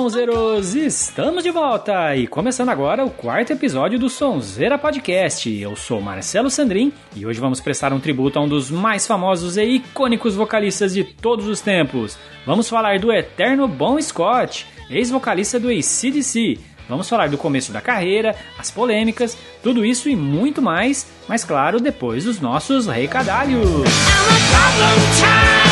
Sonzeiros! Estamos de volta e começando agora o quarto episódio do Sonzeira Podcast. Eu sou Marcelo Sandrin e hoje vamos prestar um tributo a um dos mais famosos e icônicos vocalistas de todos os tempos. Vamos falar do eterno Bon Scott, ex-vocalista do ACDC. Vamos falar do começo da carreira, as polêmicas, tudo isso e muito mais, mas claro, depois dos nossos recadalhos. lembrando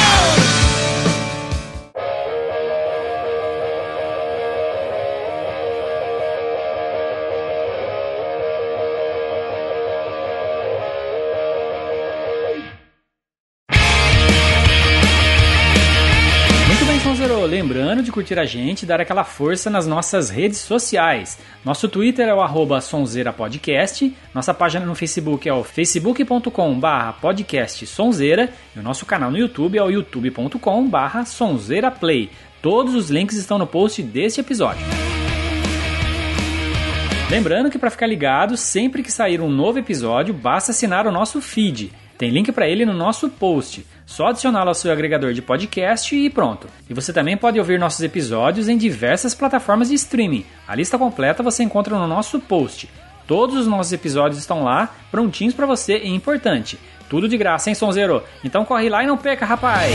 curtir a gente e dar aquela força nas nossas redes sociais. Nosso Twitter é o arroba sonzeirapodcast, nossa página no Facebook é o facebook.com barra podcast sonzeira e o nosso canal no YouTube é o youtube.com barra sonzeiraplay. Todos os links estão no post deste episódio. Lembrando que para ficar ligado, sempre que sair um novo episódio, basta assinar o nosso feed. Tem link para ele no nosso post. Só adicioná-lo ao seu agregador de podcast e pronto. E você também pode ouvir nossos episódios em diversas plataformas de streaming. A lista completa você encontra no nosso post. Todos os nossos episódios estão lá, prontinhos para você e importante. Tudo de graça, hein, Sonzeiro? Então corre lá e não peca, rapaz!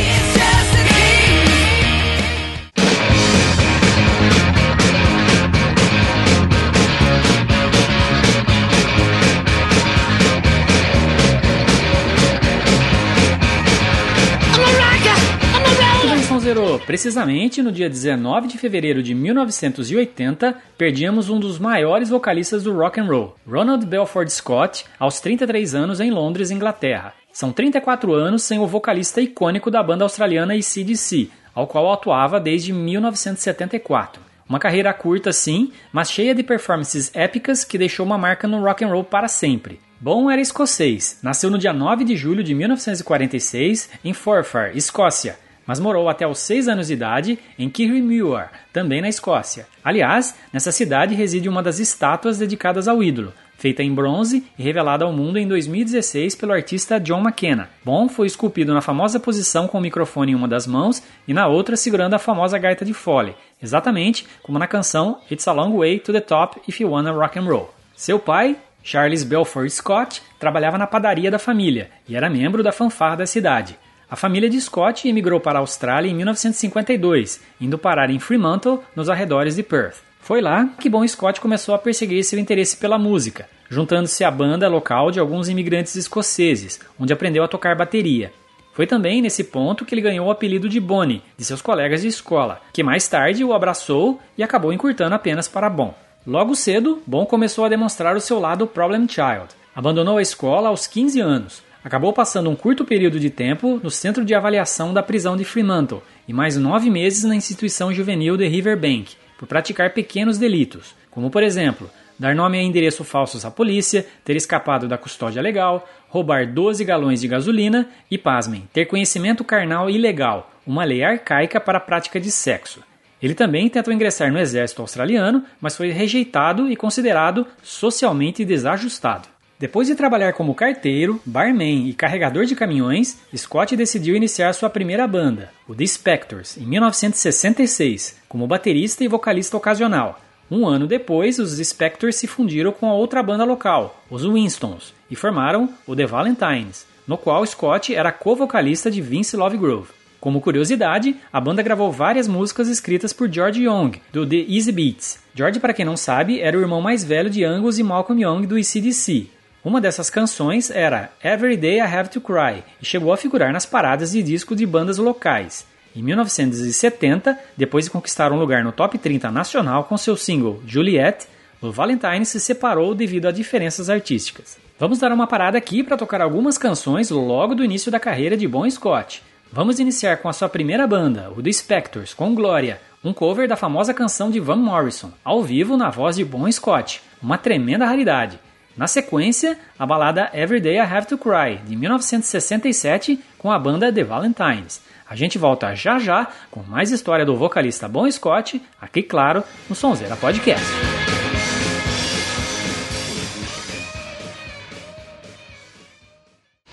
Precisamente no dia 19 de fevereiro de 1980, perdíamos um dos maiores vocalistas do rock and roll, Ronald Belford Scott, aos 33 anos em Londres, Inglaterra. São 34 anos sem o vocalista icônico da banda australiana ACDC, ao qual atuava desde 1974. Uma carreira curta sim, mas cheia de performances épicas que deixou uma marca no rock and roll para sempre. Bom era escocês, nasceu no dia 9 de julho de 1946 em Forfar, Escócia, mas morou até os 6 anos de idade em Kirriemuir, também na Escócia. Aliás, nessa cidade reside uma das estátuas dedicadas ao ídolo, feita em bronze e revelada ao mundo em 2016 pelo artista John McKenna. Bon foi esculpido na famosa posição com o microfone em uma das mãos e na outra segurando a famosa gaita de fole, exatamente como na canção It's a Long Way to the Top If You Wanna Rock and Roll. Seu pai, Charles Belford Scott, trabalhava na padaria da família e era membro da fanfarra da cidade. A família de Scott emigrou para a Austrália em 1952, indo parar em Fremantle, nos arredores de Perth. Foi lá que Bon Scott começou a perseguir seu interesse pela música, juntando-se à banda local de alguns imigrantes escoceses, onde aprendeu a tocar bateria. Foi também nesse ponto que ele ganhou o apelido de Bonnie, de seus colegas de escola, que mais tarde o abraçou e acabou encurtando apenas para Bon. Logo cedo, Bon começou a demonstrar o seu lado Problem Child. Abandonou a escola aos 15 anos, Acabou passando um curto período de tempo no centro de avaliação da prisão de Fremantle e mais nove meses na instituição juvenil de Riverbank, por praticar pequenos delitos, como por exemplo, dar nome a endereço falsos à polícia, ter escapado da custódia legal, roubar 12 galões de gasolina e, pasmem, ter conhecimento carnal ilegal, uma lei arcaica para a prática de sexo. Ele também tentou ingressar no exército australiano, mas foi rejeitado e considerado socialmente desajustado. Depois de trabalhar como carteiro, barman e carregador de caminhões, Scott decidiu iniciar sua primeira banda, o The Spectors, em 1966, como baterista e vocalista ocasional. Um ano depois, os Spectors se fundiram com a outra banda local, os Winstons, e formaram o The Valentines, no qual Scott era co-vocalista de Vince Lovegrove. Como curiosidade, a banda gravou várias músicas escritas por George Young, do The Easy Beats. George, para quem não sabe, era o irmão mais velho de Angus e Malcolm Young do ECDC, uma dessas canções era Every Day I Have to Cry e chegou a figurar nas paradas de disco de bandas locais. Em 1970, depois de conquistar um lugar no top 30 nacional com seu single Juliet, o Valentine se separou devido a diferenças artísticas. Vamos dar uma parada aqui para tocar algumas canções logo do início da carreira de Bon Scott. Vamos iniciar com a sua primeira banda, o The Spectors, com Glória, um cover da famosa canção de Van Morrison, ao vivo na voz de Bon Scott, uma tremenda raridade. Na sequência, a balada Every Day I Have to Cry, de 1967, com a banda The Valentines. A gente volta já já com mais história do vocalista Bon Scott, aqui, claro, no Sonzeira Podcast.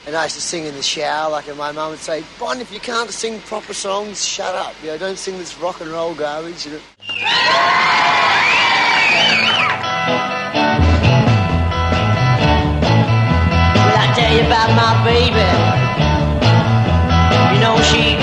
And I used to sing in the shower, like, and my mum would say, Bon, if you can't sing proper songs, shut up. You know, don't sing this rock and roll garbage. You know? about my baby. You know she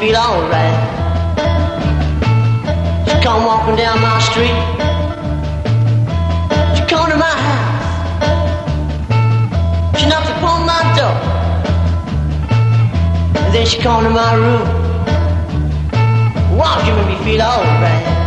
feel alright. She come walking down my street. She come to my house. She knocked upon my door. And then she come to my room. Wow, you make me feel alright.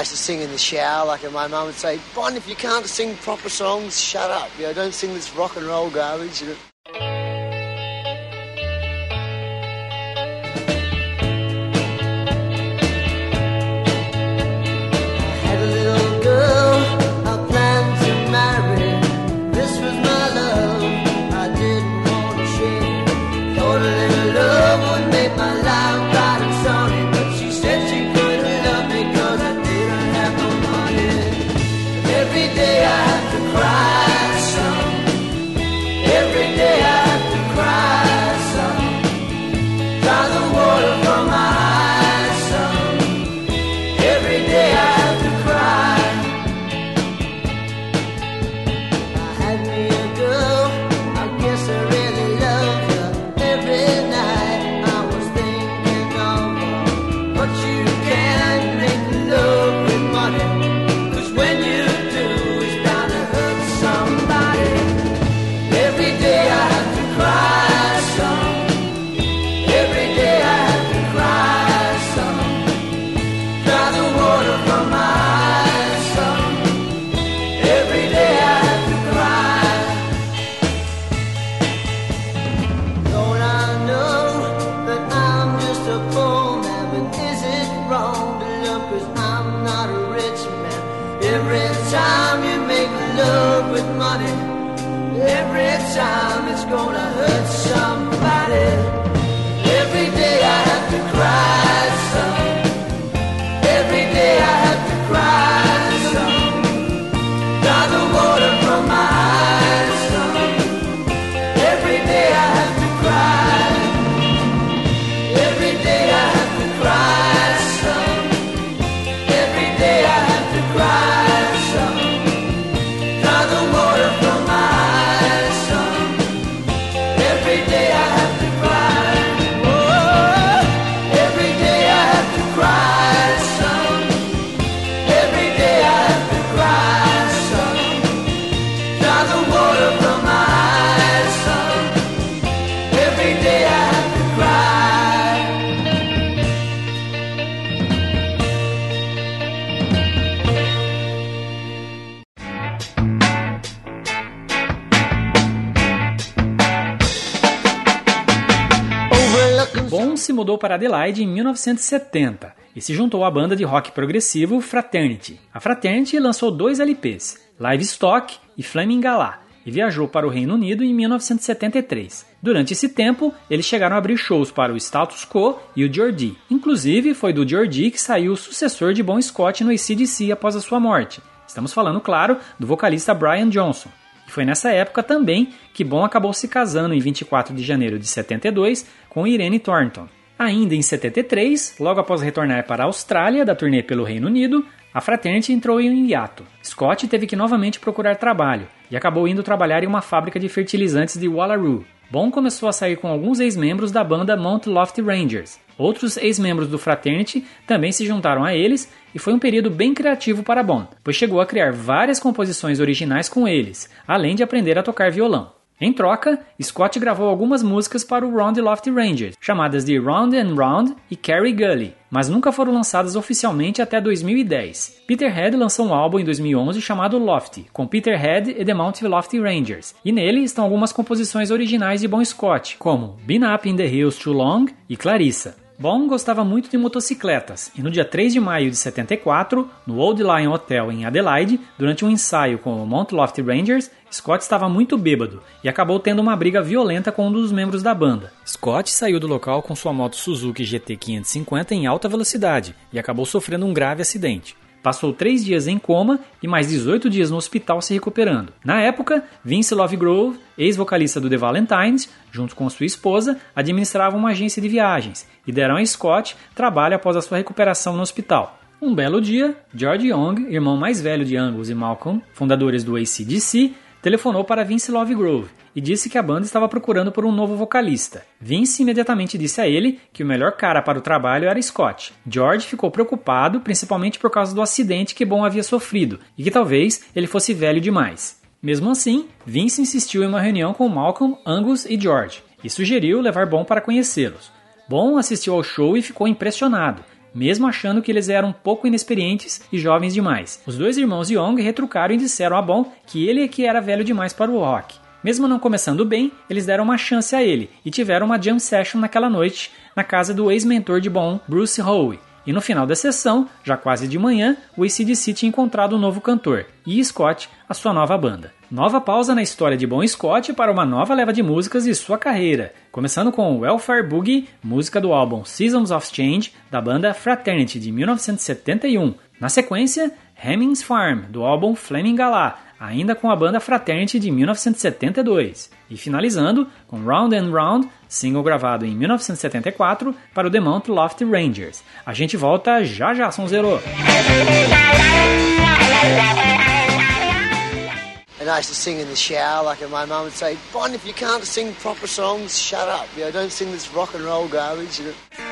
used to sing in the shower. Like, and my mum would say, Bon, if you can't sing proper songs, shut up. You know, don't sing this rock and roll garbage. Mudou para Adelaide em 1970 e se juntou à banda de rock progressivo Fraternity. A Fraternity lançou dois LPs, Livestock e Flaming Gala, e viajou para o Reino Unido em 1973. Durante esse tempo, eles chegaram a abrir shows para o Status Quo e o Geordie. Inclusive, foi do Geordie que saiu o sucessor de Bon Scott no ACDC após a sua morte. Estamos falando, claro, do vocalista Brian Johnson. E foi nessa época também que Bon acabou se casando em 24 de janeiro de 72 com Irene Thornton. Ainda em 73, logo após retornar para a Austrália da turnê pelo Reino Unido, a Fraternity entrou em um hiato. Scott teve que novamente procurar trabalho e acabou indo trabalhar em uma fábrica de fertilizantes de Wallaroo. Bon começou a sair com alguns ex-membros da banda Mount Lofty Rangers. Outros ex-membros do Fraternity também se juntaram a eles e foi um período bem criativo para Bon, pois chegou a criar várias composições originais com eles, além de aprender a tocar violão. Em troca, Scott gravou algumas músicas para o Round Lofty Rangers, chamadas de Round and Round e Carrie Gully, mas nunca foram lançadas oficialmente até 2010. Peterhead lançou um álbum em 2011 chamado Lofty, com Peterhead e The Mount Lofty Rangers, e nele estão algumas composições originais de Bon Scott, como Been Up in the Hills Too Long e Clarissa. Bon gostava muito de motocicletas e no dia 3 de maio de 74, no Old Lion Hotel em Adelaide, durante um ensaio com o Mount Lofty Rangers, Scott estava muito bêbado e acabou tendo uma briga violenta com um dos membros da banda. Scott saiu do local com sua moto Suzuki GT 550 em alta velocidade e acabou sofrendo um grave acidente. Passou três dias em coma e mais 18 dias no hospital se recuperando. Na época, Vince Lovegrove, ex-vocalista do The Valentines, junto com sua esposa, administrava uma agência de viagens e deram a Scott trabalho após a sua recuperação no hospital. Um belo dia, George Young, irmão mais velho de Angus e Malcolm, fundadores do ACDC, telefonou para Vince Lovegrove e disse que a banda estava procurando por um novo vocalista. Vince imediatamente disse a ele que o melhor cara para o trabalho era Scott. George ficou preocupado, principalmente por causa do acidente que Bon havia sofrido e que talvez ele fosse velho demais. Mesmo assim, Vince insistiu em uma reunião com Malcolm, Angus e George e sugeriu levar Bon para conhecê-los. Bon assistiu ao show e ficou impressionado mesmo achando que eles eram pouco inexperientes e jovens demais. Os dois irmãos Young retrucaram e disseram a Bon que ele é que era velho demais para o rock. Mesmo não começando bem, eles deram uma chance a ele e tiveram uma jam session naquela noite na casa do ex-mentor de Bon, Bruce Howe. E no final da sessão, já quase de manhã, o ACDC tinha encontrado um novo cantor, e Scott, a sua nova banda. Nova pausa na história de Bon Scott para uma nova leva de músicas de sua carreira, começando com Welfare Boogie, música do álbum Seasons of Change, da banda Fraternity, de 1971. Na sequência, Hemmings Farm, do álbum Flaming Gala, ainda com a banda Fraternity de 1972. E finalizando com Round and Round, single gravado em 1974 para o The Mount Lofty Rangers. A gente volta já já, Sonzero! And I used to sing in the shower, like my mum would say, Bon, if you can't sing proper songs, shut up. You know, don't sing this rock and roll garbage. You know.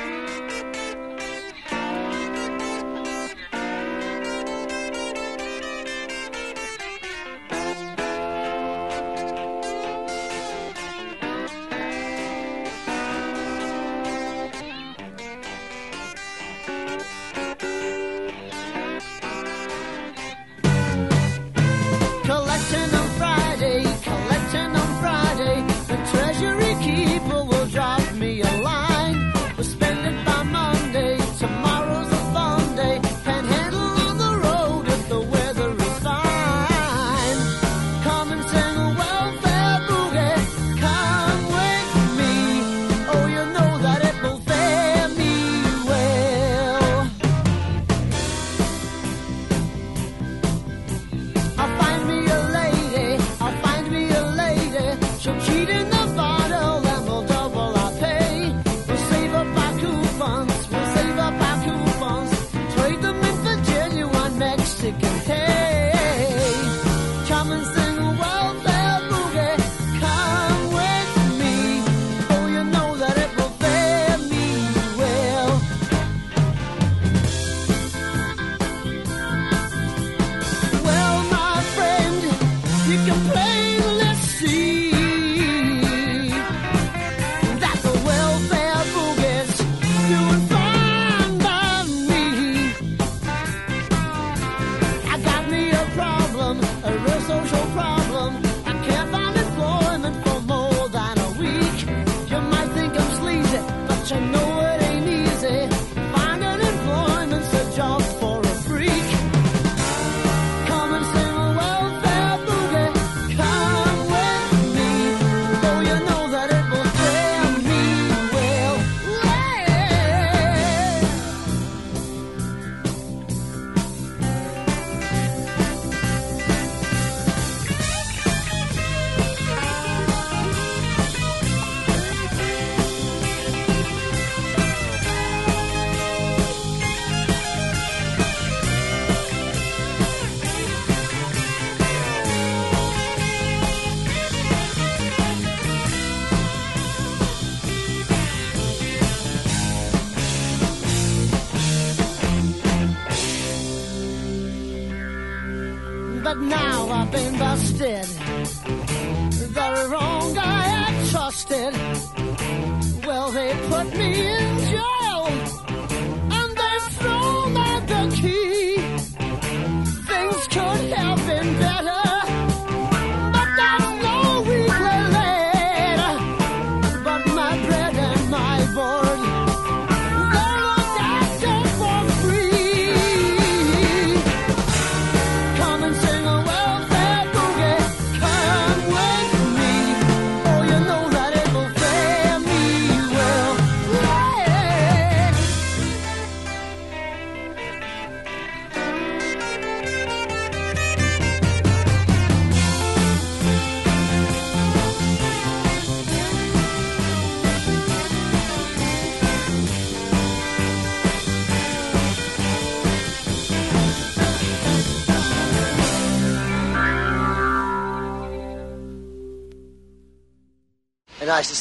play.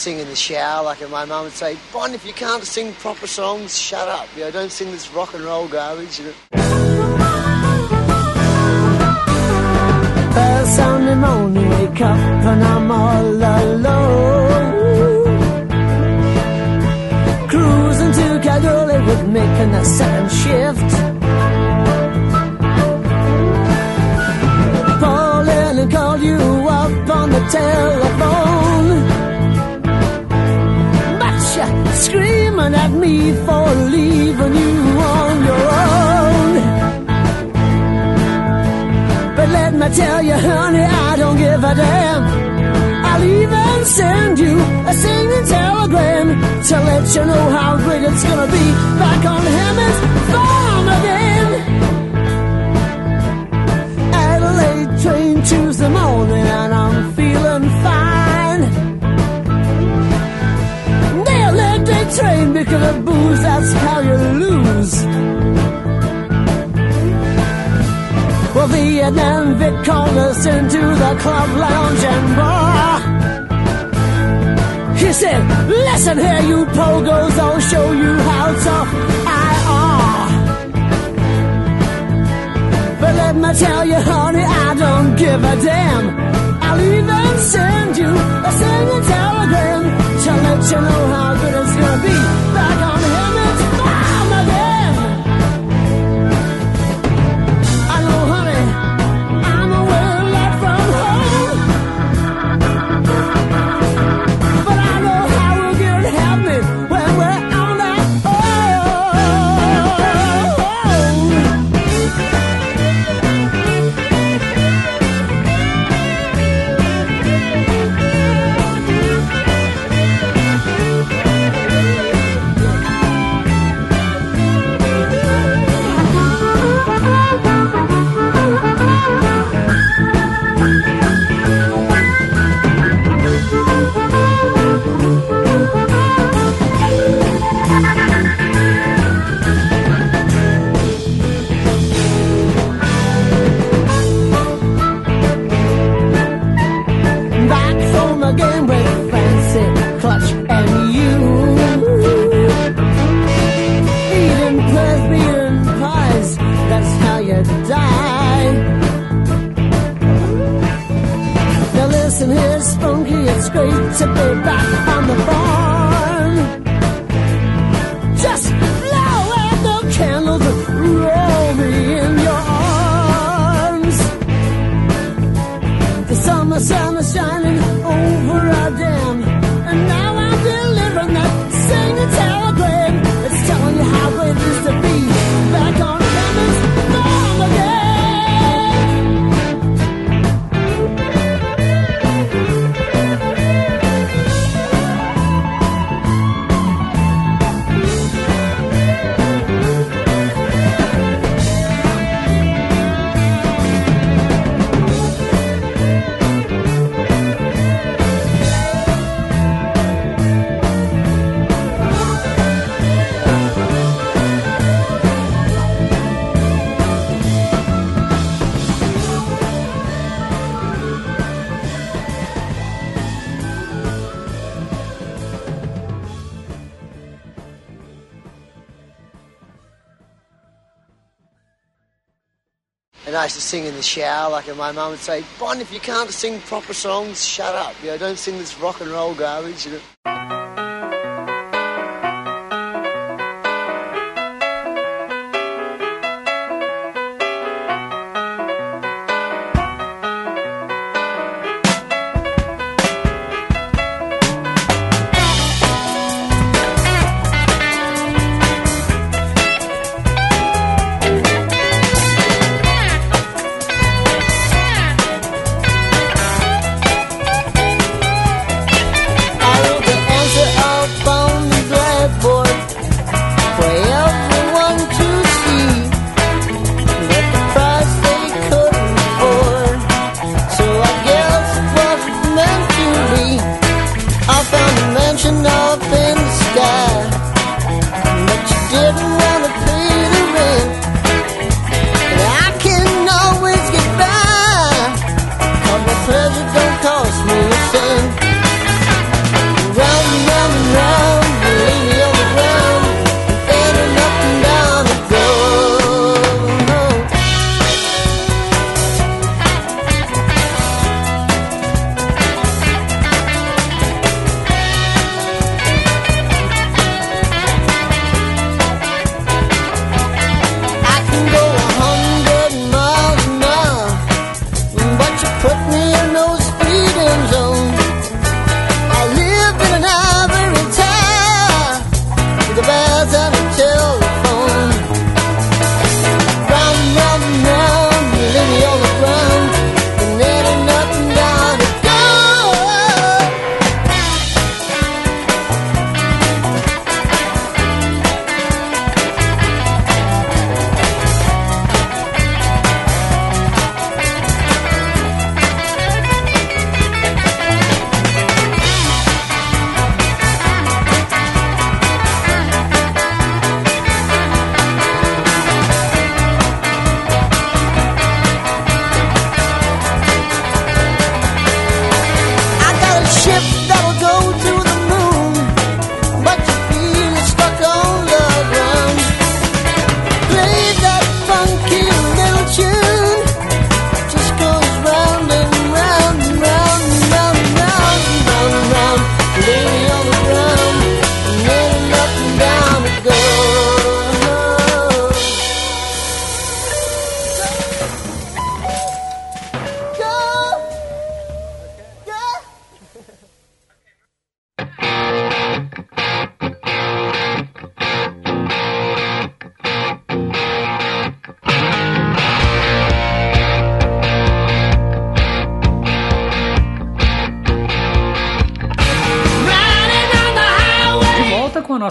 Sing in the shower, like and my mum would say, Bon, if you can't sing proper songs, shut up. You know, don't sing this rock and roll garbage. You know. First Sunday morning, wake up and I'm all alone. Cruising to Calgary with Mick in the second shift. And call you up on the telephone. You screaming at me for leaving you on your own. But let me tell you, honey, I don't give a damn. I'll even send you a singing telegram to let you know how great it's gonna be back on Hammond's farm again. Adelaide train Tuesday morning, and because of booze, that's how you lose. Well, Vietnam Vic called us into the club lounge and bar. He said, listen here, you pogos, I'll show you how tough I are. But let me tell you, honey, I don't give a damn. I'll even send you a singing telegram you know how good it's gonna be Now listen here, Spunky, it's great to be back on the farm. Sing in the shower, like and my mum would say, Bon, if you can't sing proper songs, shut up. You know, don't sing this rock and roll garbage. You know.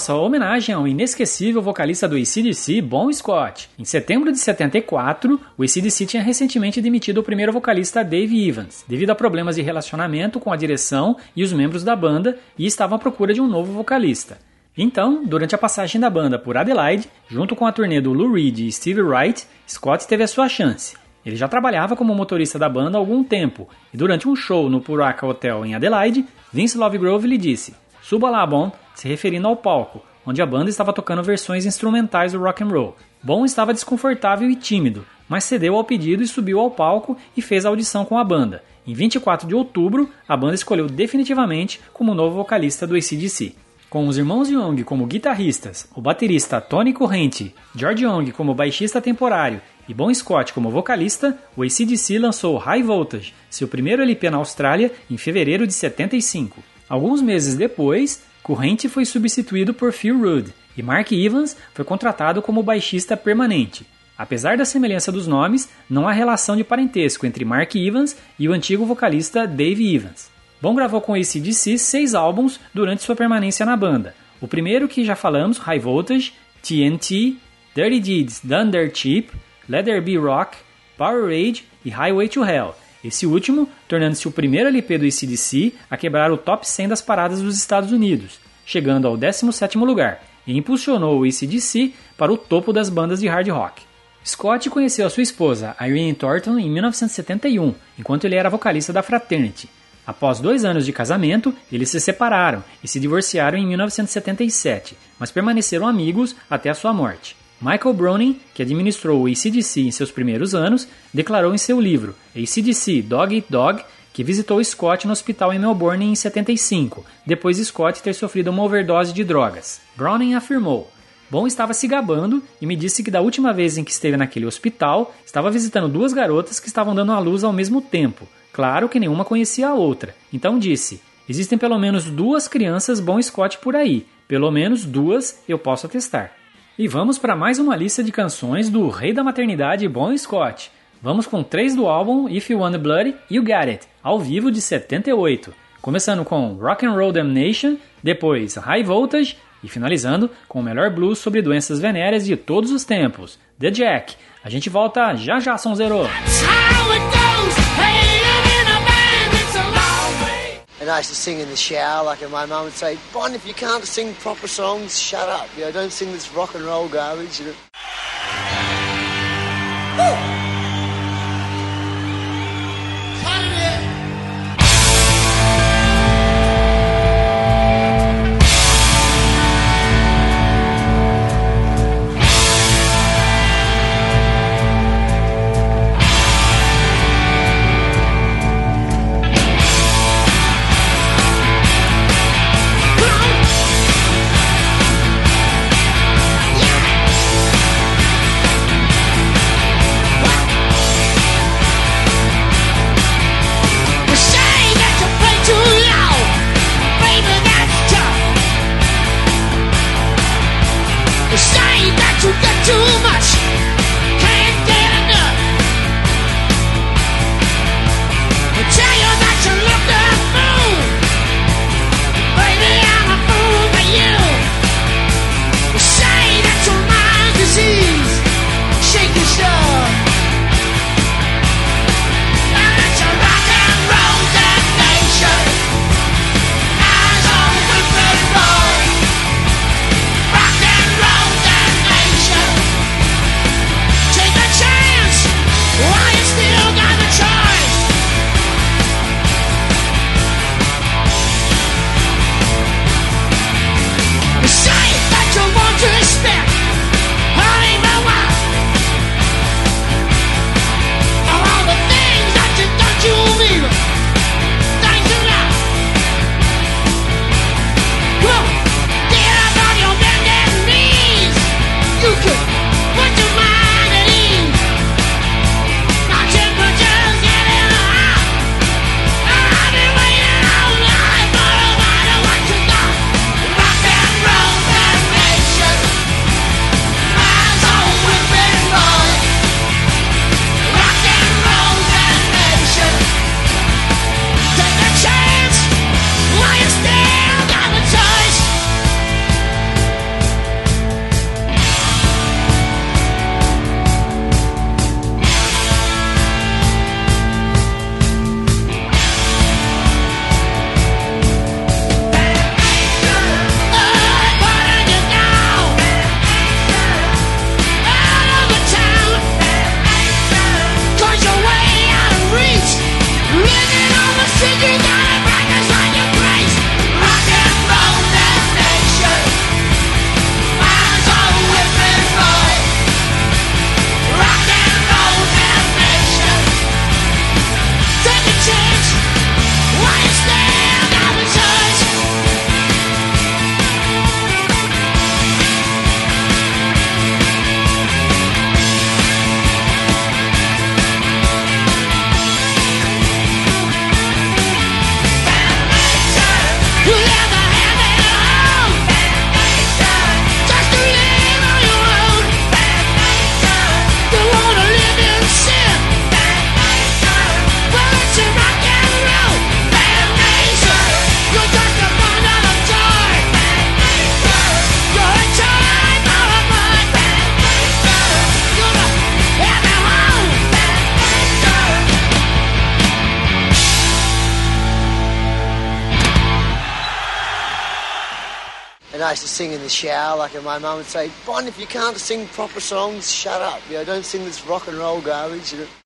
Nossa homenagem ao inesquecível vocalista do ACDC, Bon Scott. Em setembro de 74, o ACDC tinha recentemente demitido o primeiro vocalista Dave Evans, devido a problemas de relacionamento com a direção e os membros da banda, e estava à procura de um novo vocalista. Então, durante a passagem da banda por Adelaide, junto com a turnê do Lou Reed e Steve Wright, Scott teve a sua chance. Ele já trabalhava como motorista da banda há algum tempo, e durante um show no Puraca Hotel em Adelaide, Vince Lovegrove lhe disse: Suba lá, Bon, se referindo ao palco, onde a banda estava tocando versões instrumentais do rock and roll. Bon estava desconfortável e tímido, mas cedeu ao pedido e subiu ao palco e fez a audição com a banda. Em 24 de outubro, a banda escolheu definitivamente como novo vocalista do ACDC. Com os irmãos Young como guitarristas, o baterista Tony Corrente, George Young como baixista temporário e Bon Scott como vocalista, o ACDC lançou High Voltage, seu primeiro LP na Austrália, em fevereiro de 75. Alguns meses depois, Corrente foi substituído por Phil Rudd e Mark Evans foi contratado como baixista permanente. Apesar da semelhança dos nomes, não há relação de parentesco entre Mark Evans e o antigo vocalista Dave Evans. Bon gravou com ACDC seis álbuns durante sua permanência na banda. O primeiro que já falamos, High Voltage, TNT, Dirty Deeds Dirt Cheap, Let There Be Rock, Power Rage e Highway to Hell. Esse último tornando-se o primeiro LP do ACDC a quebrar o top 100 das paradas dos Estados Unidos, chegando ao 17º lugar, e impulsionou o ACDC para o topo das bandas de hard rock. Scott conheceu a sua esposa, Irene Thornton, em 1971, enquanto ele era vocalista da Fraternity. Após dois anos de casamento, eles se separaram e se divorciaram em 1977, mas permaneceram amigos até a sua morte. Michael Browning, que administrou o ACDC em seus primeiros anos, declarou em seu livro ACDC Dog Eat Dog que visitou Scott no hospital em Melbourne em 75, depois de Scott ter sofrido uma overdose de drogas. Browning afirmou: Bon estava se gabando e me disse que da última vez em que esteve naquele hospital, estava visitando duas garotas que estavam dando à luz ao mesmo tempo. Claro que nenhuma conhecia a outra. Então disse: Existem pelo menos duas crianças Bon Scott por aí. Pelo menos duas eu posso atestar. E vamos para mais uma lista de canções do rei da maternidade Bon Scott. Vamos com três do álbum If You Want Blood, You Got It, ao vivo de 78. Começando com Rock and Roll Damnation, depois High Voltage e finalizando com o melhor blues sobre doenças venéreas de todos os tempos, The Jack. A gente volta já já, Som Zero. And I used to sing in the shower, like and my mum would say, Bon, if you can't sing proper songs, shut up. You know, don't sing this rock and roll garbage. You know. Sing in the shower, like and my mum would say, Bon, if you can't sing proper songs, shut up. You know, don't sing this rock and roll garbage. You know.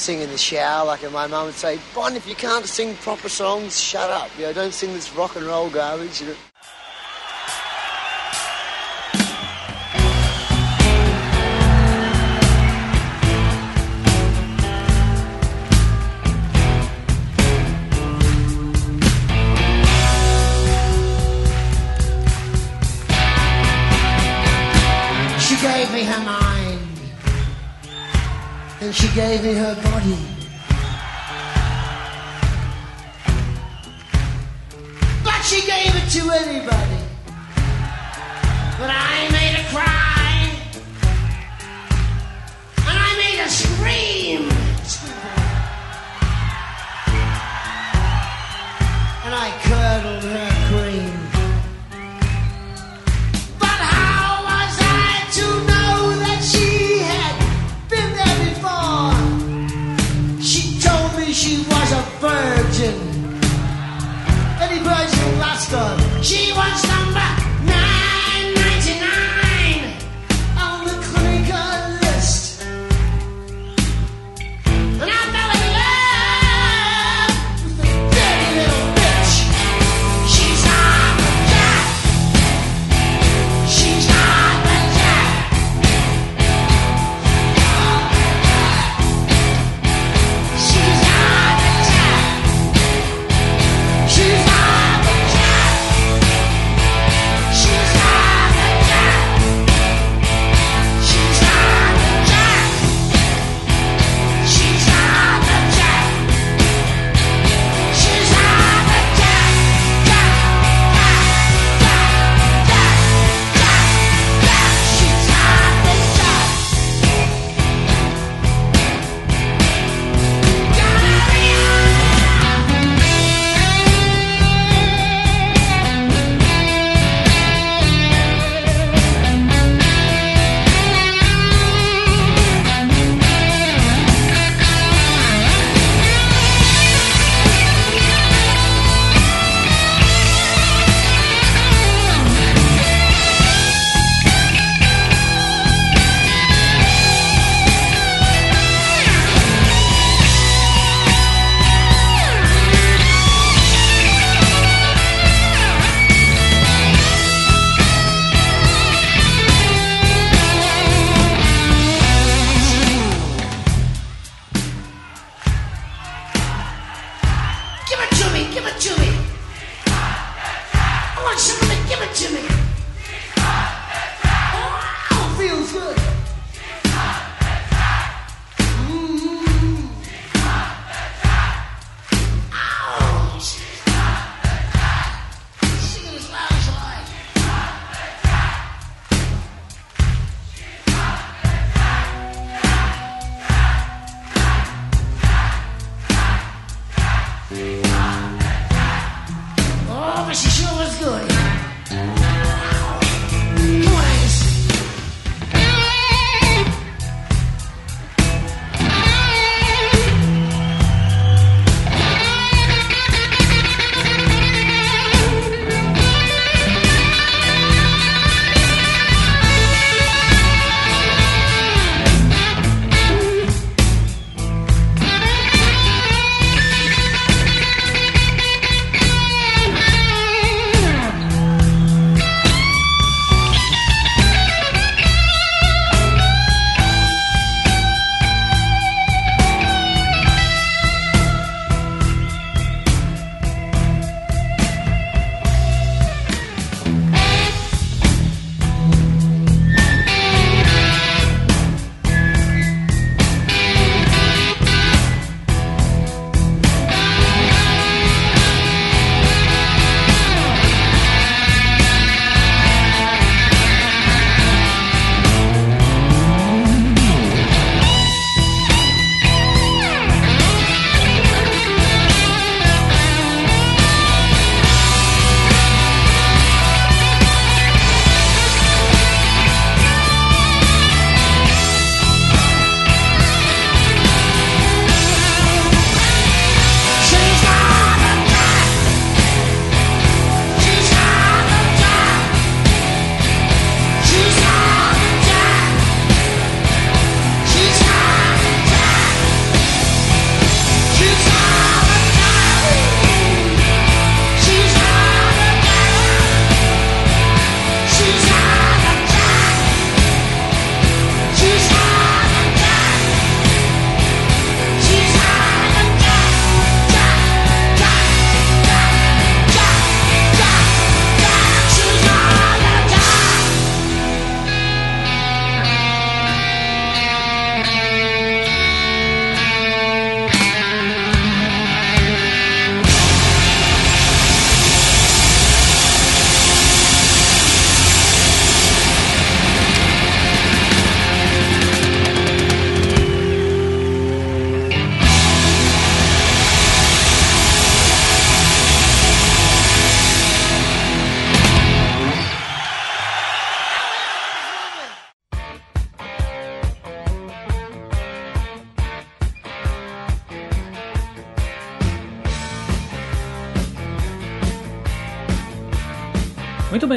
sing in the shower. Like, and my mum would say, Bon, if you can't sing proper songs, shut up. You know, don't sing this rock and roll garbage. You know? She gave me her mind and she gave me her body. But she gave it to anybody.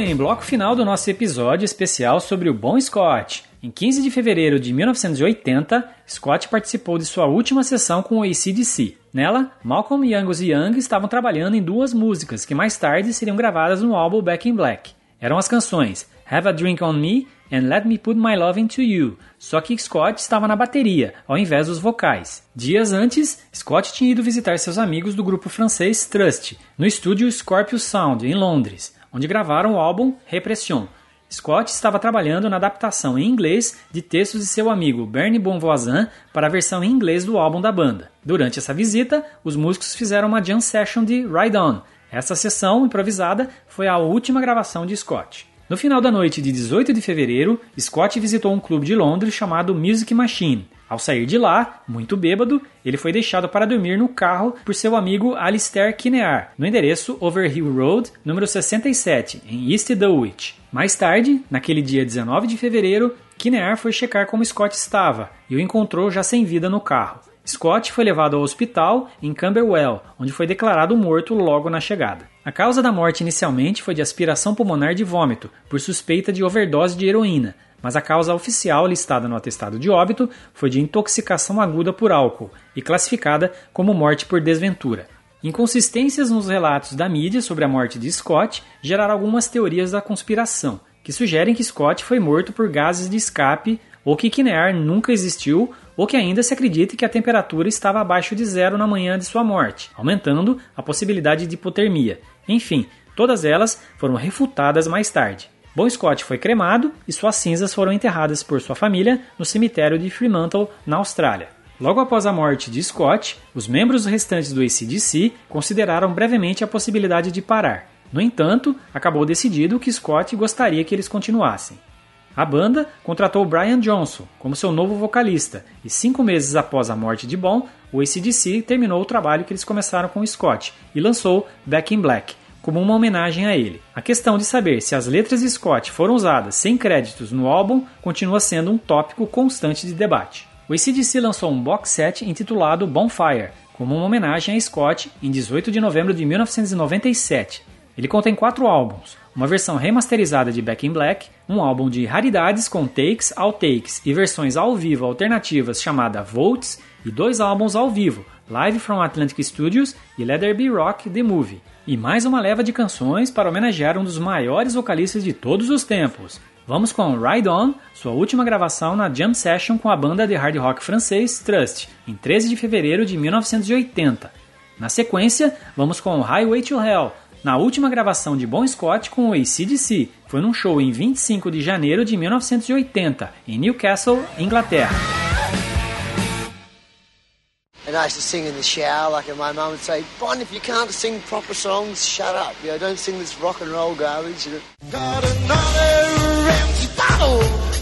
Bem, bloco final do nosso episódio especial sobre o Bom Scott. Em 15 de fevereiro de 1980, Scott participou de sua última sessão com o ACDC. Nela, Malcolm e Angus Young estavam trabalhando em duas músicas que mais tarde seriam gravadas no álbum Back in Black. Eram as canções Have a Drink on Me and Let Me Put My Love Into You, só que Scott estava na bateria, ao invés dos vocais. Dias antes, Scott tinha ido visitar seus amigos do grupo francês Trust, no estúdio Scorpio Sound, em Londres, onde gravaram o álbum Repression. Scott estava trabalhando na adaptação em inglês de textos de seu amigo Bernie Bonvoisin para a versão em inglês do álbum da banda. Durante essa visita, os músicos fizeram uma jam session de Ride On. Essa sessão improvisada foi a última gravação de Scott. No final da noite de 18 de fevereiro, Scott visitou um clube de Londres chamado Music Machine. Ao sair de lá, muito bêbado, ele foi deixado para dormir no carro por seu amigo Alistair Kinear, no endereço Overhill Road, número 67, em East Dulwich. Mais tarde, naquele dia 19 de fevereiro, Kinear foi checar como Scott estava e o encontrou já sem vida no carro. Scott foi levado ao hospital em Camberwell, onde foi declarado morto logo na chegada. A causa da morte inicialmente foi de aspiração pulmonar de vômito, por suspeita de overdose de heroína, mas a causa oficial listada no atestado de óbito foi de intoxicação aguda por álcool e classificada como morte por desventura. Inconsistências nos relatos da mídia sobre a morte de Scott geraram algumas teorias da conspiração, que sugerem que Scott foi morto por gases de escape ou que Kinear nunca existiu ou que ainda se acredite que a temperatura estava abaixo de zero na manhã de sua morte, aumentando a possibilidade de hipotermia. Enfim, todas elas foram refutadas mais tarde. Bon Scott foi cremado e suas cinzas foram enterradas por sua família no cemitério de Fremantle, na Austrália. Logo após a morte de Scott, os membros restantes do ACDC consideraram brevemente a possibilidade de parar. No entanto, acabou decidido que Scott gostaria que eles continuassem. A banda contratou Brian Johnson como seu novo vocalista, e cinco meses após a morte de Bon, o ACDC terminou o trabalho que eles começaram com Scott e lançou Back in Black, como uma homenagem a ele. A questão de saber se as letras de Scott foram usadas sem créditos no álbum continua sendo um tópico constante de debate. O ACDC lançou um box set intitulado Bonfire, como uma homenagem a Scott em 18 de novembro de 1997. Ele contém quatro álbuns, uma versão remasterizada de Back in Black, um álbum de raridades com takes, outtakes e versões ao vivo alternativas chamada Volts e dois álbuns ao vivo, Live from Atlantic Studios e Be Rock The Movie. E mais uma leva de canções para homenagear um dos maiores vocalistas de todos os tempos. Vamos com Ride On, sua última gravação na Jam Session com a banda de hard rock francês Trust, em 13 de fevereiro de 1980. Na sequência, vamos com Highway to Hell, na última gravação de Bon Scott com o ACDC. Foi num show em 25 de janeiro de 1980, em Newcastle, Inglaterra. And I used to sing in the shower, like and my mum would say, Bon, if you can't sing proper songs, shut up. You know, don't sing this rock and roll garbage. You know. Got another empty bottle.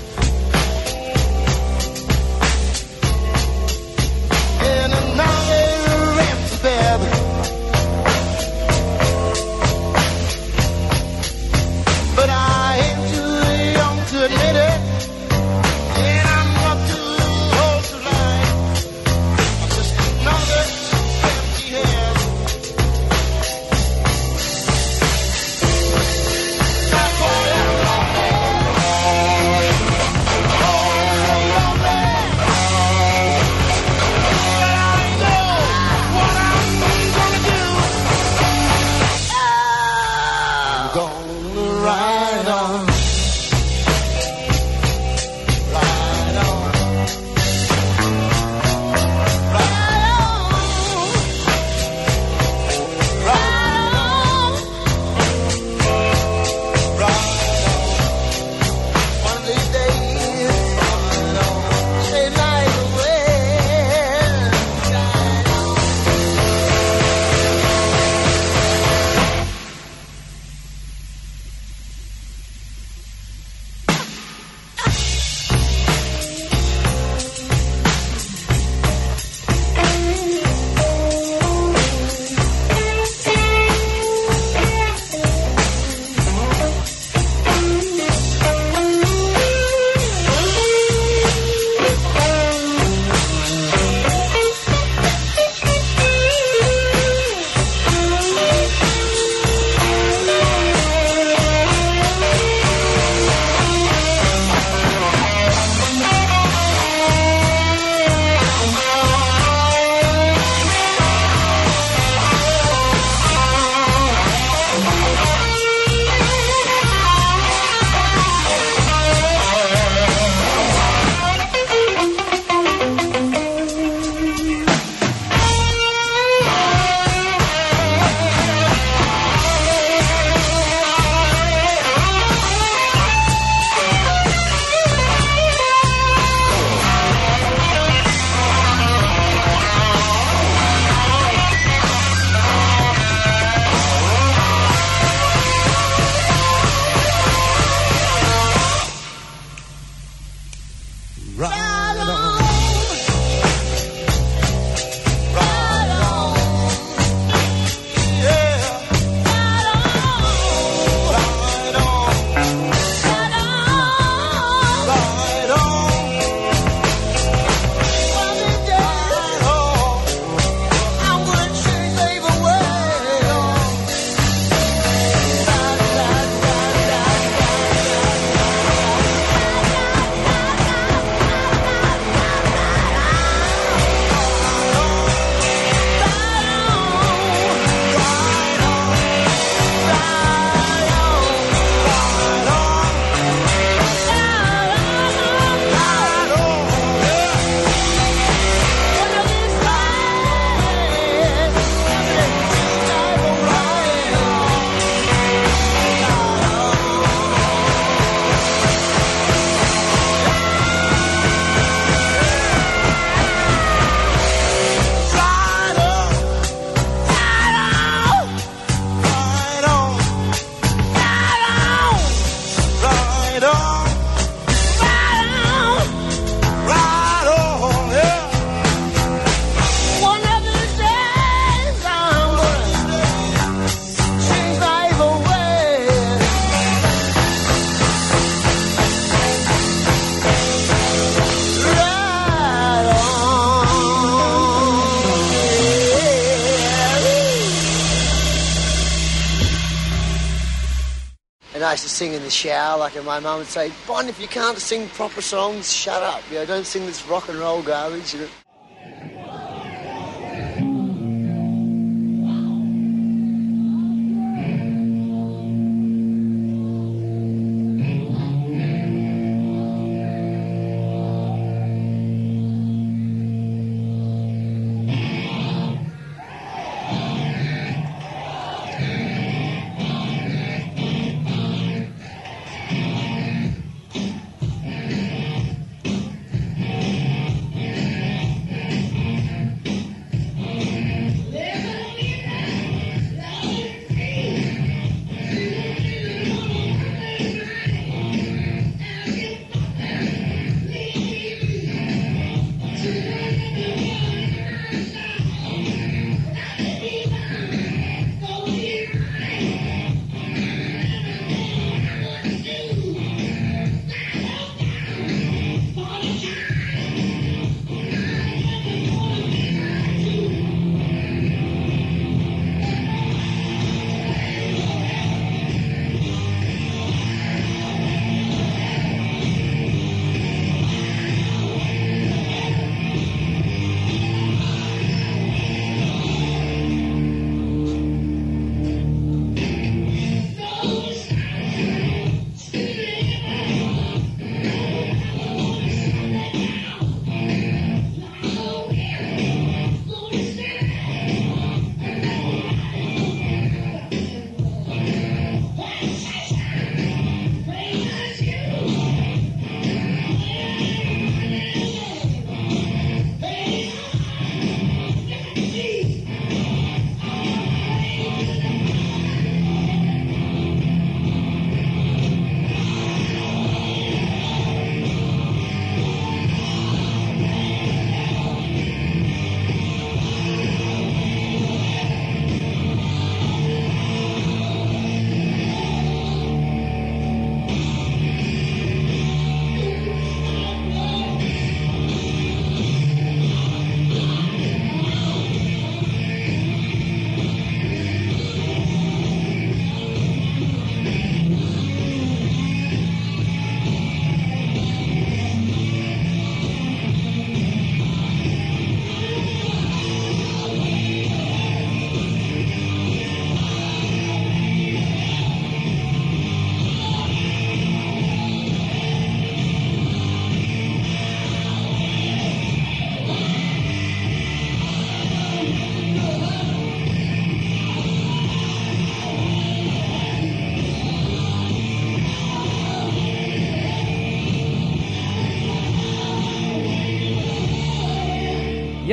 Sing in the shower, like and my mum would say, Bon, if you can't sing proper songs, shut up. You know, don't sing this rock and roll garbage. You know.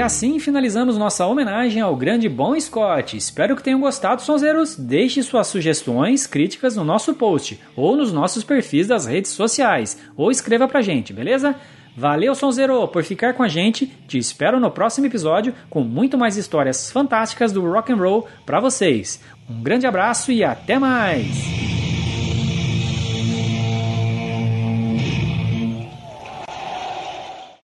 Assim finalizamos nossa homenagem ao grande Bon Scott. Espero que tenham gostado, sonzeiros. Deixe suas sugestões, críticas no nosso post ou nos nossos perfis das redes sociais, ou escreva pra gente, beleza? Valeu, Sonzeiro, por ficar com a gente. Te espero no próximo episódio com muito mais histórias fantásticas do rock and roll para vocês. Um grande abraço e até mais.